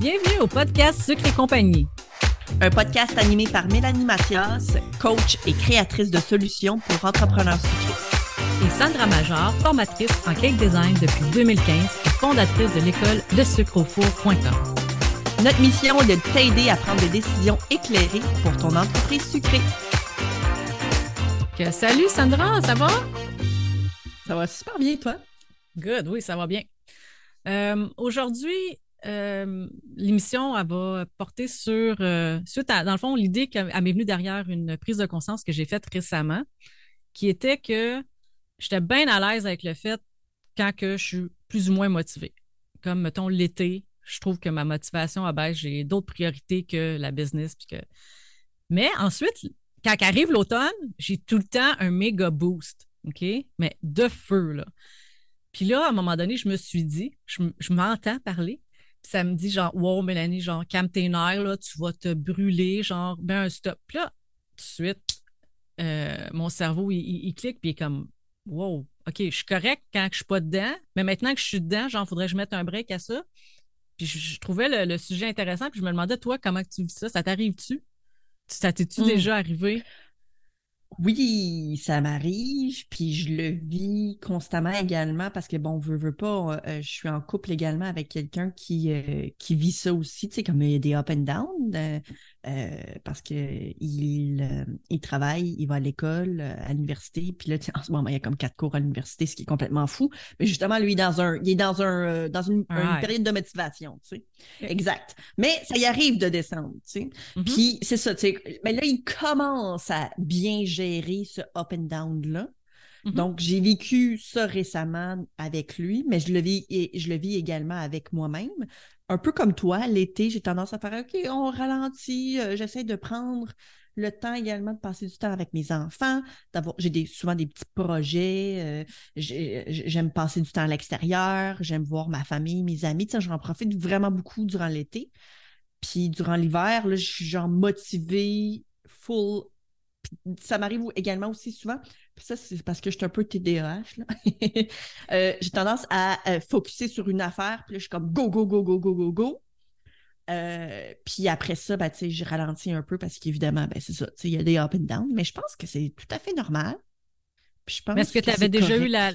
Bienvenue au podcast Sucre et compagnie. Un podcast animé par Mélanie Mathias, coach et créatrice de solutions pour entrepreneurs sucrés. Et Sandra Major, formatrice en cake design depuis 2015 et fondatrice de l'école de sucreaufour.com. Notre mission est de t'aider à prendre des décisions éclairées pour ton entreprise sucrée. Que, salut Sandra, ça va? Ça va super bien, toi? Good, oui, ça va bien. Euh, Aujourd'hui, euh, l'émission, va porter sur, euh, suite à, dans le fond, l'idée qu'elle m'est venue derrière une prise de conscience que j'ai faite récemment, qui était que j'étais bien à l'aise avec le fait quand que je suis plus ou moins motivée. Comme, mettons, l'été, je trouve que ma motivation abaisse, j'ai d'autres priorités que la business. Que... Mais ensuite, quand arrive l'automne, j'ai tout le temps un méga boost, OK? Mais de feu, là. Puis là, à un moment donné, je me suis dit, je, je m'entends parler, ça me dit genre, wow, Mélanie, genre, calme tes nerfs, là, tu vas te brûler, genre, ben un stop. Puis là, tout de suite, euh, mon cerveau, il, il, il, clique, puis il est comme, wow, OK, je suis correct quand je suis pas dedans, mais maintenant que je suis dedans, genre, faudrait que je mette un break à ça. Puis je, je trouvais le, le, sujet intéressant, puis je me demandais, toi, comment tu vis ça? Ça t'arrive-tu? Ça t'es-tu mmh. déjà arrivé? Oui, ça m'arrive, puis je le vis constamment également parce que bon, veux, veux pas, euh, je suis en couple également avec quelqu'un qui, euh, qui vit ça aussi, tu sais, comme il y des up and down, euh, euh parce que il, il travaille, il va à l'école, à l'université, puis là, en ce moment, il y a comme quatre cours à l'université, ce qui est complètement fou. Mais justement, lui, dans un, il est dans un, dans une, une période de motivation, tu sais. Exact. Mais ça y arrive de descendre, tu sais. Mm -hmm. Puis c'est ça, tu sais. Mais là, il commence à bien gérer gérer ce up and down-là. Mm -hmm. Donc, j'ai vécu ça récemment avec lui, mais je le vis, et je le vis également avec moi-même. Un peu comme toi, l'été, j'ai tendance à faire OK, on ralentit, euh, j'essaie de prendre le temps également de passer du temps avec mes enfants, j'ai des, souvent des petits projets, euh, j'aime passer du temps à l'extérieur, j'aime voir ma famille, mes amis, sais, j'en profite vraiment beaucoup durant l'été. Puis durant l'hiver, je suis genre motivée, full ça m'arrive également aussi souvent. Puis ça, c'est parce que je suis un peu TDAH. euh, j'ai tendance à euh, focuser sur une affaire, puis là, je suis comme go, go, go, go, go, go, go. Euh, puis après ça, ben, je ralentis un peu parce qu'évidemment, ben, c'est ça, il y a des up and down, mais je pense que c'est tout à fait normal. Puis je pense mais est-ce que, tu avais déjà correct. eu la.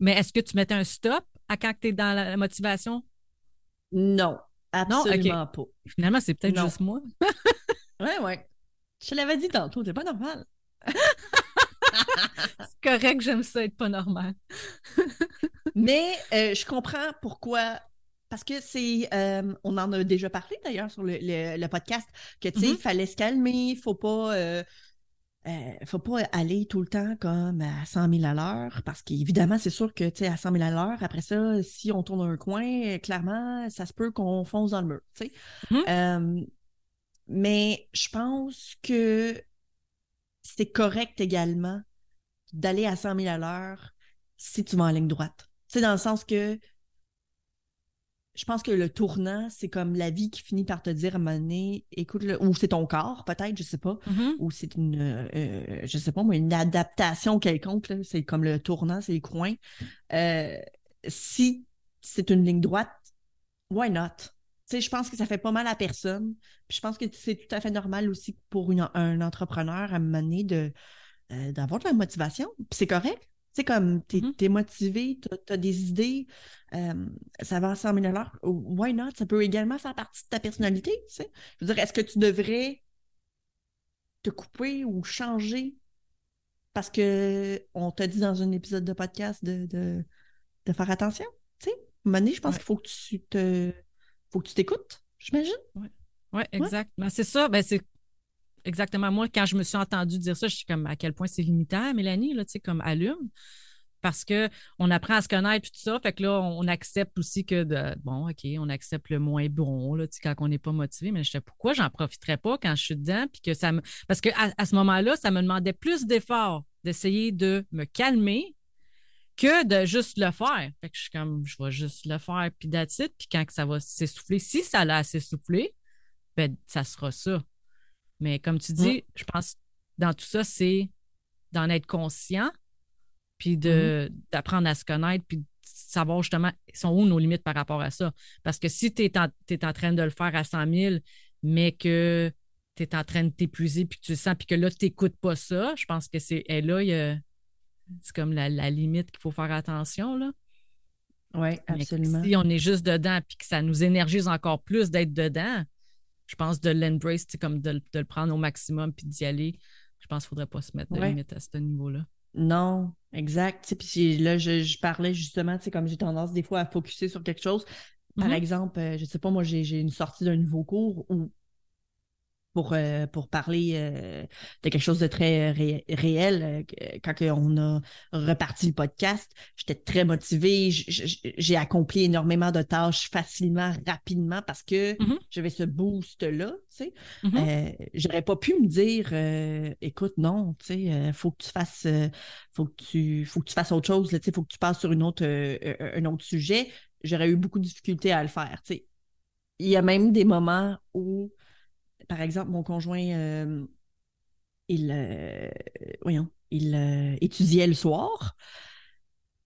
Mais est-ce que tu mettais un stop à quand tu es dans la motivation? Non, absolument non? Okay. pas. Finalement, c'est peut-être juste moi. ouais, ouais. Je te l'avais dit tantôt, c'est pas normal. c'est correct, j'aime ça être pas normal. Mais euh, je comprends pourquoi. Parce que c'est. Euh, on en a déjà parlé d'ailleurs sur le, le, le, podcast, que tu sais, il mm -hmm. fallait se calmer, faut pas. Euh, euh, faut pas aller tout le temps comme à 100 000 à l'heure, parce qu'évidemment, c'est sûr que, tu sais, à 100 000 à l'heure, après ça, si on tourne un coin, clairement, ça se peut qu'on fonce dans le mur, tu sais. Mm -hmm. Mais je pense que c'est correct également d'aller à 100 000 à l'heure si tu vas en ligne droite. C'est dans le sens que je pense que le tournant, c'est comme la vie qui finit par te dire à un moment donné, écoute, le, ou c'est ton corps, peut-être, je sais pas, mm -hmm. ou c'est une, euh, je sais pas moi, une adaptation quelconque, c'est comme le tournant, c'est les coins. Euh, si c'est une ligne droite, why not? Tu sais, je pense que ça fait pas mal à personne. Puis je pense que c'est tout à fait normal aussi pour une, un entrepreneur à donné de, euh, d'avoir de la motivation. Puis c'est correct. Tu sais, comme t'es, mm -hmm. es motivé, t'as, as des idées, euh, ça va à 100 000 Why not? Ça peut également faire partie de ta personnalité, tu sais. Je veux dire, est-ce que tu devrais te couper ou changer? Parce que on t'a dit dans un épisode de podcast de, de, de faire attention? Tu sais, à un moment donné, je pense ouais. qu'il faut que tu te faut que tu t'écoutes, j'imagine. Oui, ouais, exact. Ouais. Ben, c'est ça. Ben, c'est exactement moi, quand je me suis entendue dire ça, je suis comme à quel point c'est limitant, Mélanie, là, tu sais, comme allume. Parce qu'on apprend à se connaître tout ça. Fait que là, on accepte aussi que, de, bon, OK, on accepte le moins bon, là, tu sais, quand on n'est pas motivé. Mais je sais pourquoi j'en profiterais pas quand je suis dedans? Puis que ça me... Parce qu'à à ce moment-là, ça me demandait plus d'efforts d'essayer de me calmer que de juste le faire. Fait que je suis comme, je vais juste le faire, puis it. Puis quand ça va s'essouffler, si ça l'a s'essouffler, ben, ça sera ça. Mais comme tu dis, mmh. je pense dans tout ça, c'est d'en être conscient, puis de, mmh. d'apprendre à se connaître, puis savoir justement sont où nos limites par rapport à ça. Parce que si tu es, en train de le faire à 100 000, mais que tu es en train de t'épuiser, puis tu le sens, puis que là, tu n'écoutes pas ça, je pense que c'est là, c'est comme la, limite qu'il faut faire attention. Là. Oui, absolument. si on est juste dedans, puis que ça nous énergise encore plus d'être dedans, je pense de l'embrace, comme de, le prendre au maximum, puis d'y aller. Je pense qu'il ne faudrait pas se mettre de limite à ce niveau-là. Non, exact. Puis là, je, parlais justement, comme j'ai tendance des fois à focuser sur quelque chose. Par mm-hmm. exemple, euh, je ne sais pas, moi, j'ai une sortie d'un nouveau cours où pour, euh, pour parler euh, de quelque chose de très réel. quand on a reparti le podcast, j'étais très motivée. J'ai accompli énormément de tâches facilement, rapidement parce que mm-hmm. j'avais ce boost-là. Tu sais. Mm-hmm. J'aurais pas pu me dire écoute, non, tu sais, faut que tu fasses faut que tu faut que tu fasses autre chose, il faut que tu passes sur une autre, un autre sujet. J'aurais eu beaucoup de difficultés à le faire. Tu sais. Il y a même des moments où par exemple, mon conjoint, euh, il, euh, voyons, il euh, étudiait le soir.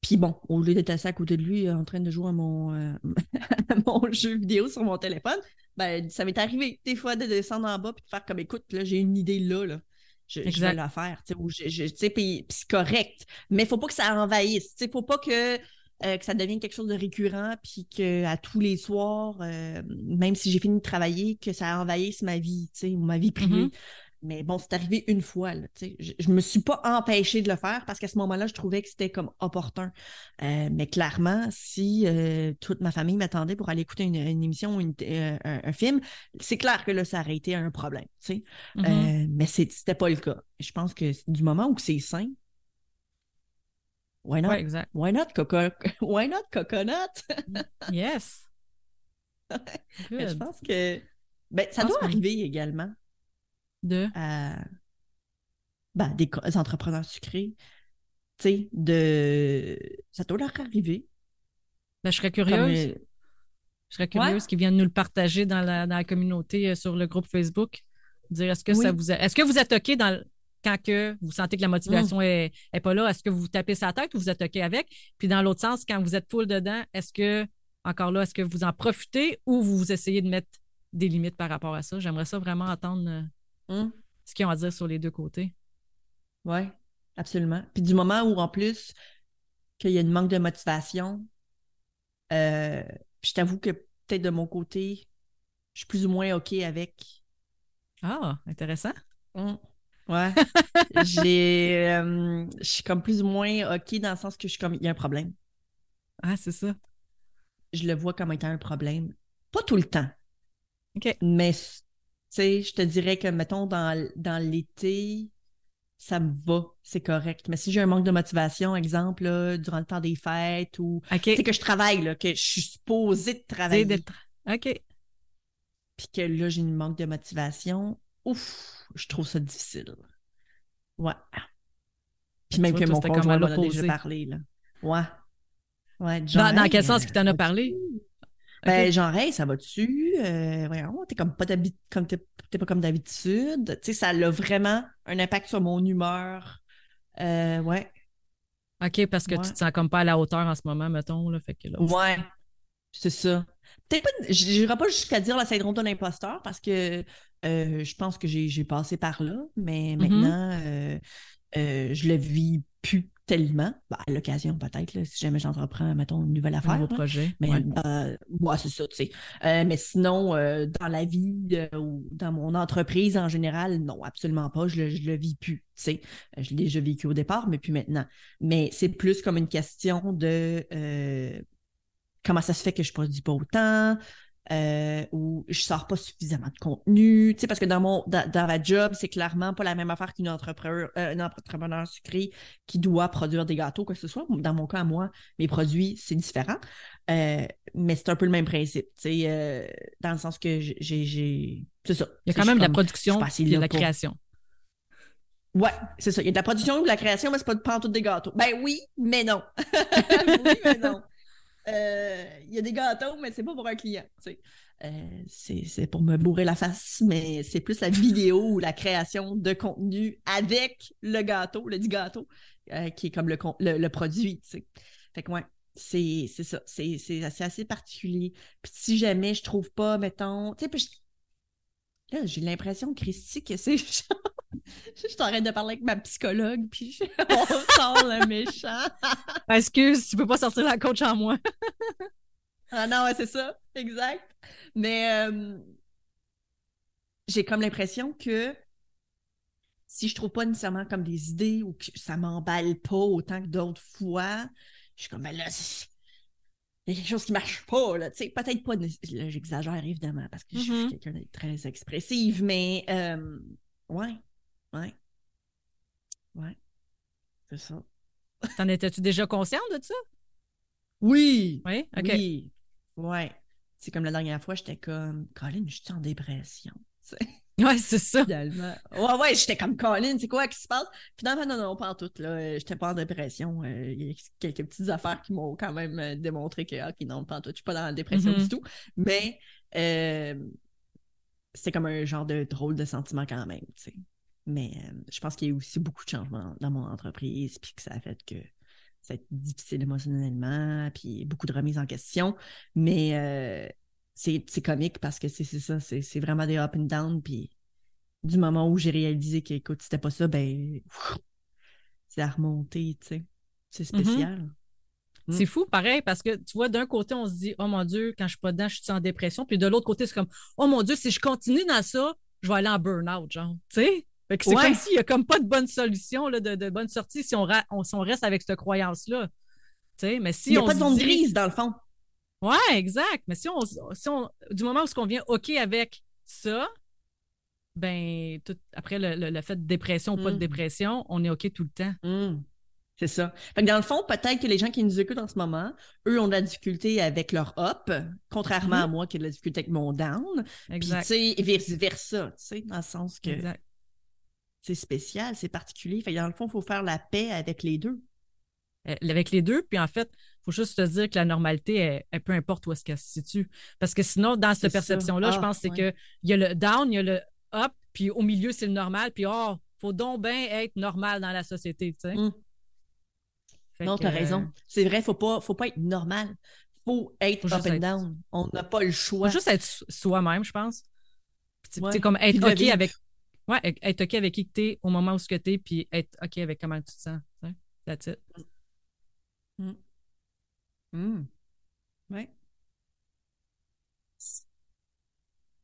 Puis bon, au lieu d'être assis à côté de lui en train de jouer à mon, mon jeu vidéo sur mon téléphone, ben, ça m'est arrivé des fois de descendre en bas et de faire comme écoute, là, j'ai une idée là, là. Je, vais la faire. Puis c'est correct. Mais il ne faut pas que ça envahisse. Il ne faut pas que euh, que ça devienne quelque chose de récurrent, puis qu'à tous les soirs, euh, même si j'ai fini de travailler, que ça envahisse ma vie, tu sais, ou ma vie privée. Mm-hmm. Mais bon, c'est arrivé une fois. Là, je ne me suis pas empêchée de le faire parce qu'à ce moment-là, je trouvais que c'était comme opportun. Euh, mais clairement, si toute ma famille m'attendait pour aller écouter une, émission ou un, film, c'est clair que là, ça aurait été un problème. Mm-hmm. mais c'était pas le cas. Je pense que du moment où c'est sain, Why not? exact. Why not, coco... Why not coconut? yes. je pense que ben, ça doit arriver également. De? Ben, des entrepreneurs sucrés. Tu sais, de. Ça doit leur arriver. Ben, je serais curieuse. Je serais curieuse qu'ils viennent nous le partager dans la, dans la communauté euh, sur le groupe Facebook. Dire est-ce que ça vous est-ce que vous êtes OK dans quand que vous sentez que la motivation n'est mm. est, pas là, est-ce que vous vous tapez sa tête ou vous êtes OK avec? Puis dans l'autre sens, quand vous êtes full dedans, est-ce que, encore là, est-ce que vous en profitez ou vous essayez de mettre des limites par rapport à ça? J'aimerais ça vraiment entendre euh, mm. ce qu'ils ont à dire sur les deux côtés. Oui, absolument. Puis du moment où, en plus, qu'il y a une manque de motivation, euh, je t'avoue que peut-être de mon côté, je suis plus ou moins OK avec. Ah, intéressant. Mm. Ouais. j'ai. Euh, je suis comme plus ou moins OK dans le sens que je suis comme. Il y a un problème. Ah, c'est ça. Je le vois comme étant un problème. Pas tout le temps. OK. Mais, tu sais, je te dirais que, mettons, dans, dans l'été, ça me va, c'est correct. Mais si j'ai un manque de motivation, exemple, durant le temps des fêtes ou. C'est que je travaille, là, que je suis supposée de travailler. OK. Puis que là, j'ai une manque de motivation. Ouf! je trouve ça difficile. Ouais. Puis même que mon conjoint m'en a déjà parlé, là? Ouais. Ouais, dans, quel sens qu'il t'en a parlé? Ben, genre, hey, ça va-tu? Euh, voyons, t'es comme pas comme t'es, pas comme d'habitude. Tu sais, ça a vraiment un impact sur mon humeur. Euh, ouais. OK, parce que tu te sens comme pas à la hauteur en ce moment, mettons. Là, fait que là, ouais, c'est ça. Peut-être pas, je n'irai pas jusqu'à dire le syndrome de l'imposteur parce que euh, je pense que j'ai passé par là, mais mm-hmm. maintenant, euh, euh, je le vis plus tellement. Ben, à l'occasion, peut-être, si jamais j'entreprends, mettons, une nouvelle affaire. Un nouveau projet. Mais moi, c'est ça, tu sais. mais sinon, dans la vie ou dans mon entreprise en général, non, absolument pas. Je le, le vis plus, tu sais. Je l'ai déjà vécu au départ, mais plus maintenant. Mais c'est plus comme une question de comment ça se fait que je produis pas autant, euh, ou je sors pas suffisamment de contenu. Tu sais, parce que dans mon dans, ma job, c'est clairement pas la même affaire qu'une entrepreneur, euh, entrepreneur sucré qui doit produire des gâteaux, quoi que ce soit. Dans mon cas, moi, mes produits, c'est différent. Euh, mais c'est un peu le même principe. Tu sais, euh, dans le sens que j'ai. C'est ça. Il y a quand même de la production et de la création. Ouais, c'est ça. Il y a de la production ou de la création, mais c'est pas de tout des gâteaux. Ben oui, mais non. oui, mais non. Euh, il y a des gâteaux, mais c'est pas pour un client. Euh, c'est pour me bourrer la face, mais c'est plus la vidéo ou la création de contenu avec le gâteau, le dit gâteau, euh, qui est comme le, le, produit. Fait que ouais, c'est ça. C'est assez, assez particulier. Puis si jamais je trouve pas, mettons. Tu sais, j'ai l'impression, Christy, que c'est. je t'arrête de parler avec ma psychologue, puis on sort le méchant. Excuse, tu peux pas sortir la coach en moi. ah non, ouais, c'est ça, exact. Mais euh, j'ai comme l'impression que si je trouve pas nécessairement comme des idées ou que ça m'emballe pas autant que d'autres fois, je suis comme, ben là, il y a quelque chose qui marche pas, là, tu sais, peut-être pas, j'exagère évidemment parce que je suis mm-hmm. quelqu'un de très expressive, mais euh, ouais, ouais, ouais, c'est ça. T'en étais-tu déjà consciente de ça? Oui. Oui? OK. Oui. Ouais. C'est comme la dernière fois, j'étais comme, Colin, je suis en dépression. Ouais, c'est ça. Finalement. Ouais, ouais, j'étais comme Colin, c'est quoi qui se passe? Finalement, non, non, pas en tout. Là. J'étais pas en dépression. Euh, il y a quelques petites affaires qui m'ont quand même euh, démontré que, ok, non, pas en tout. Je suis pas dans la dépression mm-hmm. du tout. Mais euh, c'est comme un genre de drôle de sentiment quand même, tu sais. Mais je pense qu'il y a aussi beaucoup de changements dans mon entreprise, puis que ça a fait que c'est difficile émotionnellement, puis beaucoup de remises en question. Mais c'est comique parce que c'est ça, c'est vraiment des up and down. Puis du moment où j'ai réalisé que, écoute, c'était pas ça, ben, c'est à remonter, tu sais. C'est mm-hmm. spécial. Mm. C'est fou, pareil, parce que tu vois, d'un côté, on se dit, oh mon Dieu, quand je suis pas dedans, je suis en dépression. Puis de l'autre côté, c'est comme, oh mon Dieu, si je continue dans ça, je vais aller en burn-out, genre. Tu sais? C'est comme s'il n'y a comme pas de bonne solution, là, de, bonne sortie si on, on, reste avec cette croyance-là. Mais si Il n'y a pas de zone grise, dans le fond. Ouais, exact. Mais si on, si on du moment où on vient OK avec ça, ben tout, après le, fait de dépression ou pas de mm. dépression, on est OK tout le temps. Mm. C'est ça. Fait dans le fond, peut-être que les gens qui nous écoutent en ce moment, eux ont de la difficulté avec leur up, contrairement à mm-hmm. moi qui ai de la difficulté avec mon down. Exact. Puis, tu sais, vice-versa, tu sais, dans le sens que c'est spécial, c'est particulier. Fait dans le fond, il faut faire la paix avec les deux. Euh, avec les deux, puis en fait, il faut juste te dire que la normalité, elle, peu importe où est-ce qu'elle se situe. Parce que sinon, dans cette perception-là, je ah, pense que c'est qu'il y a le down, il y a le up, puis au milieu, c'est le normal, puis oh, faut donc bien être normal dans la société, tu sais. Hum. Non, tu as raison. C'est vrai, faut pas, faut pas être normal. faut être up and down. On n'a pas le choix. Faut juste être soi-même, je pense. C'est comme être OK avec. Ouais, être OK avec qui tu es au moment où tu es, puis être OK avec comment tu te sens. That's it. Hum. Mmh. Ouais.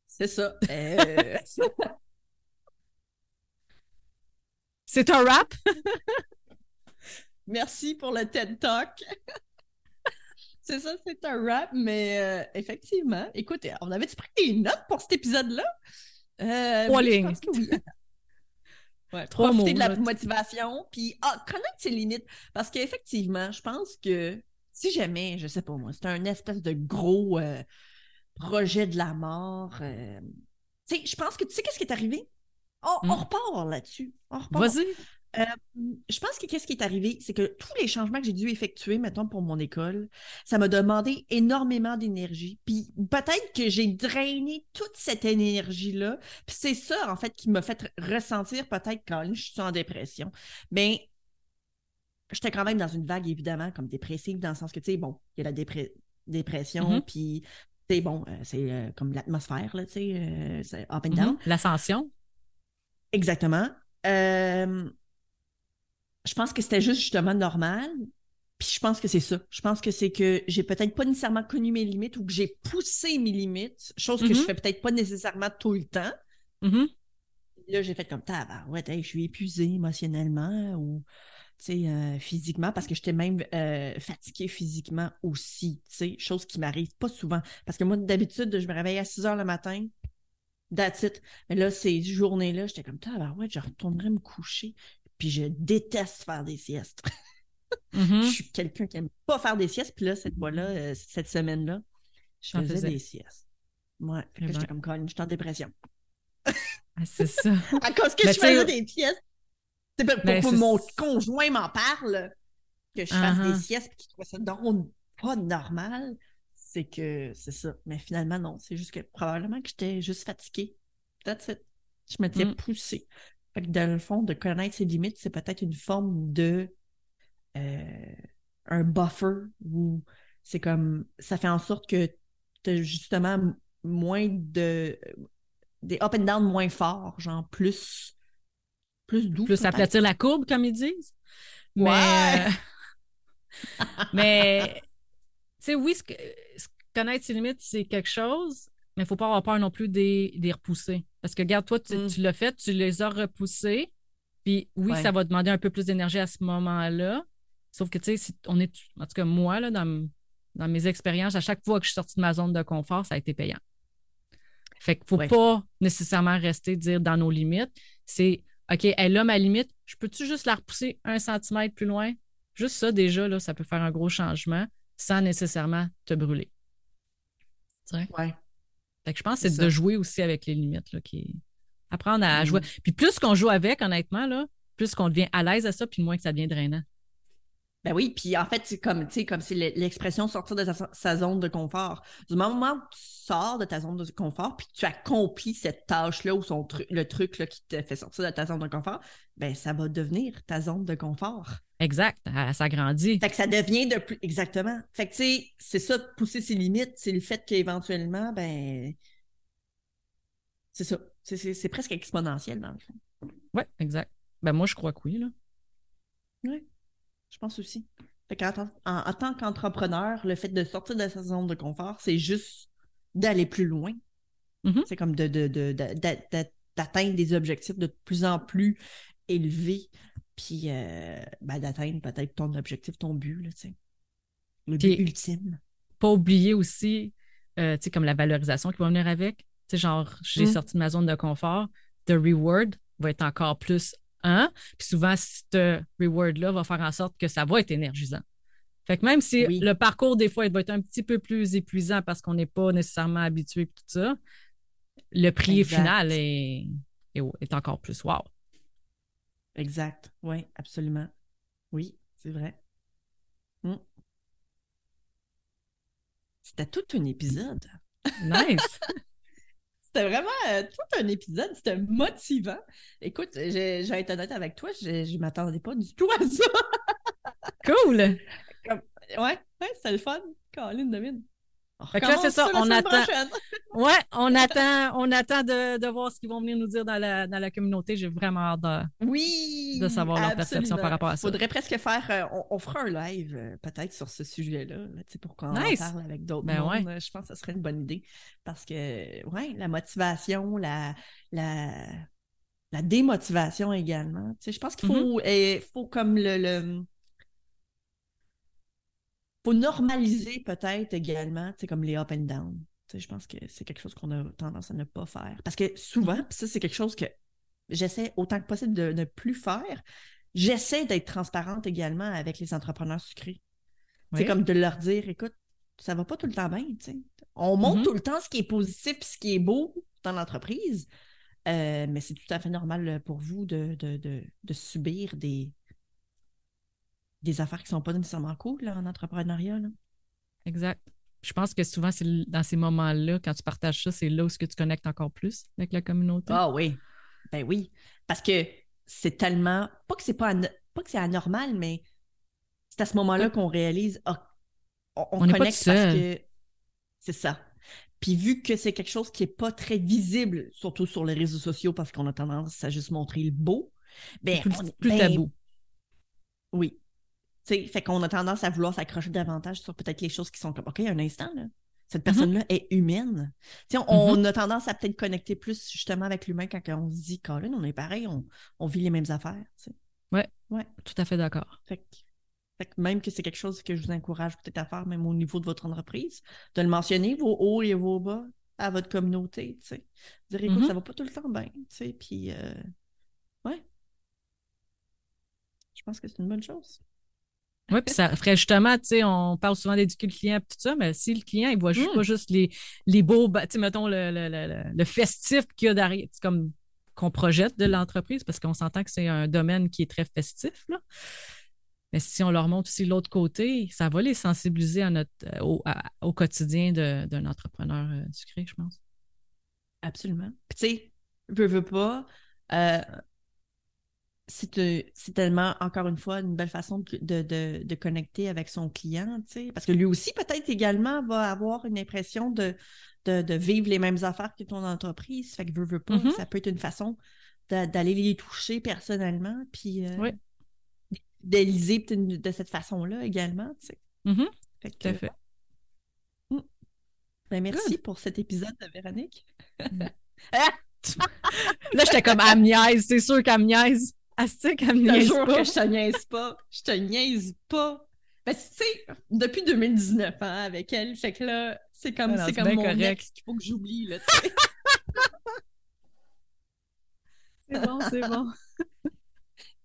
C'est ça. Euh, c'est un rap? Merci pour le TED Talk. c'est ça, c'est un rap, mais euh, effectivement, écoutez, on avait-tu pris des notes pour cet épisode-là? Euh, Trois lignes. Ouais, Trois profiter de la motivation, puis ah, connaître ses limites. Parce qu'effectivement, je pense que si jamais, je sais pas moi, c'est un espèce de gros euh, projet de la mort, euh, tu sais, je pense que tu sais qu'est-ce qui est arrivé? On, hmm. repart là-dessus. Vas-y. Euh, je pense que qu'est-ce qui est arrivé, c'est que tous les changements que j'ai dû effectuer, mettons, pour mon école, ça m'a demandé énormément d'énergie. Puis peut-être que j'ai drainé toute cette énergie-là. Puis c'est ça, en fait, qui m'a fait ressentir peut-être quand je suis en dépression. Mais j'étais quand même dans une vague, évidemment, comme dépressive, dans le sens que, tu sais, bon, il y a la dépression, mm-hmm. puis, tu sais, bon, euh, c'est euh, comme l'atmosphère, là, tu sais, euh, up and down. Mm-hmm. L'ascension? Exactement. Je pense que c'était juste justement normal. Puis je pense que c'est ça. Je pense que c'est que j'ai peut-être pas nécessairement connu mes limites ou que j'ai poussé mes limites, chose que je mm-hmm. fais peut-être pas nécessairement tout le temps. Là, j'ai fait comme, ah, ouais, je suis épuisée émotionnellement ou euh, physiquement, parce que j'étais même euh, fatiguée physiquement aussi, chose qui m'arrive pas souvent. Parce que moi, d'habitude, je me réveille à 6 heures le matin, that's it. Mais là, ces journées-là, j'étais comme, ouais, je retournerai me coucher. Puis je déteste faire des siestes. Mm-hmm. je suis quelqu'un qui aime pas faire des siestes. Puis là, cette fois-là, euh, cette semaine-là, je faisais, des siestes. Ouais, j'étais comme, quand j'étais en dépression. Ah, c'est ça. à cause que je faisais des siestes pour, ben, que mon conjoint m'en parle, que je fasse des uh-huh. siestes et qu'il trouve ça donc pas normal, c'est que c'est ça. Mais finalement, non. C'est juste que probablement que j'étais juste fatiguée. That's it. Je m'étais mm. poussée. Fait que dans le fond, de connaître ses limites, c'est peut-être une forme de. Euh, un buffer où c'est comme ça fait en sorte que tu as justement moins de des up and down moins forts, genre plus plus doux. Plus aplatir la courbe, comme ils disent. Mais, Ouais! euh, mais tu sais, oui, ce que- ce- connaître ses limites, c'est quelque chose, mais il ne faut pas avoir peur non plus des, des repousser. Parce que, regarde, toi, tu, Mm. tu l'as fait, tu les as repoussés. Puis oui, Ouais. ça va demander un peu plus d'énergie à ce moment-là. Sauf que, tu sais, si on est, en tout cas, moi, là, dans, dans mes expériences, à chaque fois que je suis sortie de ma zone de confort, ça a été payant. Fait qu'il ne faut Ouais. pas nécessairement rester dire dans nos limites. C'est OK, elle a ma limite, je peux-tu juste la repousser un centimètre plus loin? Juste ça, déjà, là, ça peut faire un gros changement sans nécessairement te brûler. Ouais. Fait que je pense que C'est de jouer aussi avec les limites, là, qui apprendre à Mm. jouer. Puis plus qu'on joue avec, honnêtement, là, plus qu'on devient à l'aise à ça, puis moins que ça devient drainant. Ben oui, puis en fait, c'est comme, tu sais, comme c'est le- l'expression sortir de sa, sa zone de confort. Du moment où tu sors de ta zone de confort, puis tu accomplis cette tâche-là ou son tru- le truc là, qui te fait sortir de ta zone de confort, ben ça va devenir ta zone de confort. Exact, elle s'agrandit. Fait que ça devient de plus. Exactement. Fait que, tu sais, c'est ça, pousser ses limites, c'est le fait qu'éventuellement, ben. C'est ça. C'est presque exponentiel, dans le fond. Oui, exact. Ben moi, je crois que oui, là. Oui, je pense aussi. Fait en, en tant qu'entrepreneur, le fait de sortir de sa zone de confort, c'est juste d'aller plus loin. Mhm. C'est comme de, de- de- de- d'atteindre des objectifs de plus en plus élevés, puis euh, ben, d'atteindre peut-être ton objectif, ton but, là, tu sais. Le but Puis- ultime. Pas oublier aussi, euh, tu sais, comme la valorisation qui va venir avec. Tu sais, genre, j'ai Mm. sorti de ma zone de confort, the reward va être encore plus un. Puis souvent, ce reward-là va faire en sorte que ça va être énergisant. Fait que même si Oui. le parcours, des fois, il va être un petit peu plus épuisant parce qu'on n'est pas nécessairement habitué et tout ça, le prix Exact. final est, est, est encore plus wow. Exact. Oui, absolument. Oui, c'est vrai. Mm. C'était tout un épisode. Nice! C'était vraiment euh, tout un épisode. C'était motivant. Écoute, je, vais être honnête avec toi, je ne m'attendais pas du tout à ça. cool! Ouais, ouais, c'était le fun. Caroline David. On Fait que là, c'est ça, on attend-. Ouais, on attend, on attend de, de voir ce qu'ils vont venir nous dire dans la, dans la communauté. J'ai vraiment hâte de. Oui! de savoir leur perception par rapport à ça. Faudrait presque faire. euh, on, on fera un live euh, peut-être sur ce sujet-là, là, tu sais, pour qu'on Nice. en parle avec d'autres Ben mondes. ouais. Je pense que ce serait une bonne idée. Parce que, ouais, la motivation, la, la, la démotivation également. Tu sais, je pense qu'il Mm-hmm. faut, euh, faut comme le. le faut normaliser peut-être également, tu sais, comme les up and down. Tu sais, je pense que c'est quelque chose qu'on a tendance à ne pas faire. Parce que souvent, puis ça, c'est quelque chose que j'essaie autant que possible de ne plus faire. J'essaie d'être transparente également avec les entrepreneurs sucrés. C'est Oui. comme de leur dire, écoute, ça va pas tout le temps bien, tu sais. On montre Mhm. tout le temps ce qui est positif et ce qui est beau dans l'entreprise, euh, mais c'est tout à fait normal euh, pour vous de, de, de, de subir des, des affaires qui sont pas nécessairement cool là, en entrepreneuriat. là. Exact. Je pense que souvent, c'est dans ces moments-là, quand tu partages ça, c'est là où ce que tu connectes encore plus avec la communauté. Ah oui, ben oui, parce que c'est tellement, pas que c'est pas, pas que c'est anormal, mais c'est à ce moment-là qu'on réalise, ah, on, connecte parce que c'est ça. Puis vu que c'est quelque chose qui n'est pas très visible, surtout sur les réseaux sociaux, parce qu'on a tendance à juste montrer le beau, ben, plus on est- plus ben, tabou. Oui. Tu sais, fait qu'on a tendance à vouloir s'accrocher davantage sur peut-être les choses qui sont comme, OK, un instant, là. Cette personne-là est humaine. Sais, on, a tendance à peut-être connecter plus justement avec l'humain quand on se dit, Colin, on est pareil, on, on vit les mêmes affaires. tu sais. Tout à fait d'accord. Fait que, fait que même que c'est quelque chose que je vous encourage peut-être à faire, même au niveau de votre entreprise, de le mentionner, vos hauts et vos bas, à votre communauté, tu sais. Dire, écoute, Mhm. ça va pas tout le temps bien, puis, euh, ouais. Je pense que c'est une bonne chose. Oui, puis ça ferait justement, tu sais, on parle souvent d'éduquer le client et tout ça, mais si le client, il voit juste, Mm. pas juste les, les beaux, tu sais, mettons, le, le, le, le- festif qu'il y a derrière, comme qu'on projette de l'entreprise, parce qu'on s'entend que c'est un domaine qui est très festif, là. Mais si on leur montre aussi l'autre côté, ça va les sensibiliser à notre, euh, au, à- au quotidien d'un entrepreneur euh, sucré, je pense. Absolument. Puis tu sais, veux, veux pas, euh, c'est tellement, encore une fois, une belle façon de, de, de connecter avec son client, tu sais, parce que lui aussi, peut-être également, va avoir une impression de, de, vivre les mêmes affaires que ton entreprise. Fait que veut, veut pas, mm-hmm. ça peut être une façon d'aller les toucher personnellement, puis euh, d'Éliser de cette façon-là également, tu sais. Mm-hmm. Tout à fait. Mm. Ben, merci pour cet épisode, de Véronique. Mm. Là, j'étais comme, elle c'est sûr qu'elle Astique, elle me niaise pas. que je te niaise pas. Je te niaise pas. Ben, tu sais, depuis 2019, hein, avec elle, fait que là, c'est comme, c'est comme mon correct. ex qu'il faut que j'oublie, là, tu sais. c'est bon, c'est bon.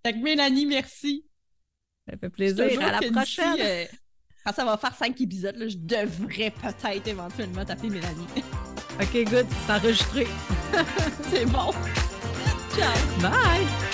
Fait que Mélanie, merci. Ça fait plaisir. À la prochaine. Euh, quand ça va faire cinq épisodes, là, je devrais peut-être éventuellement t'appeler Mélanie. OK, good. C'est enregistré. c'est bon. Ciao. Bye.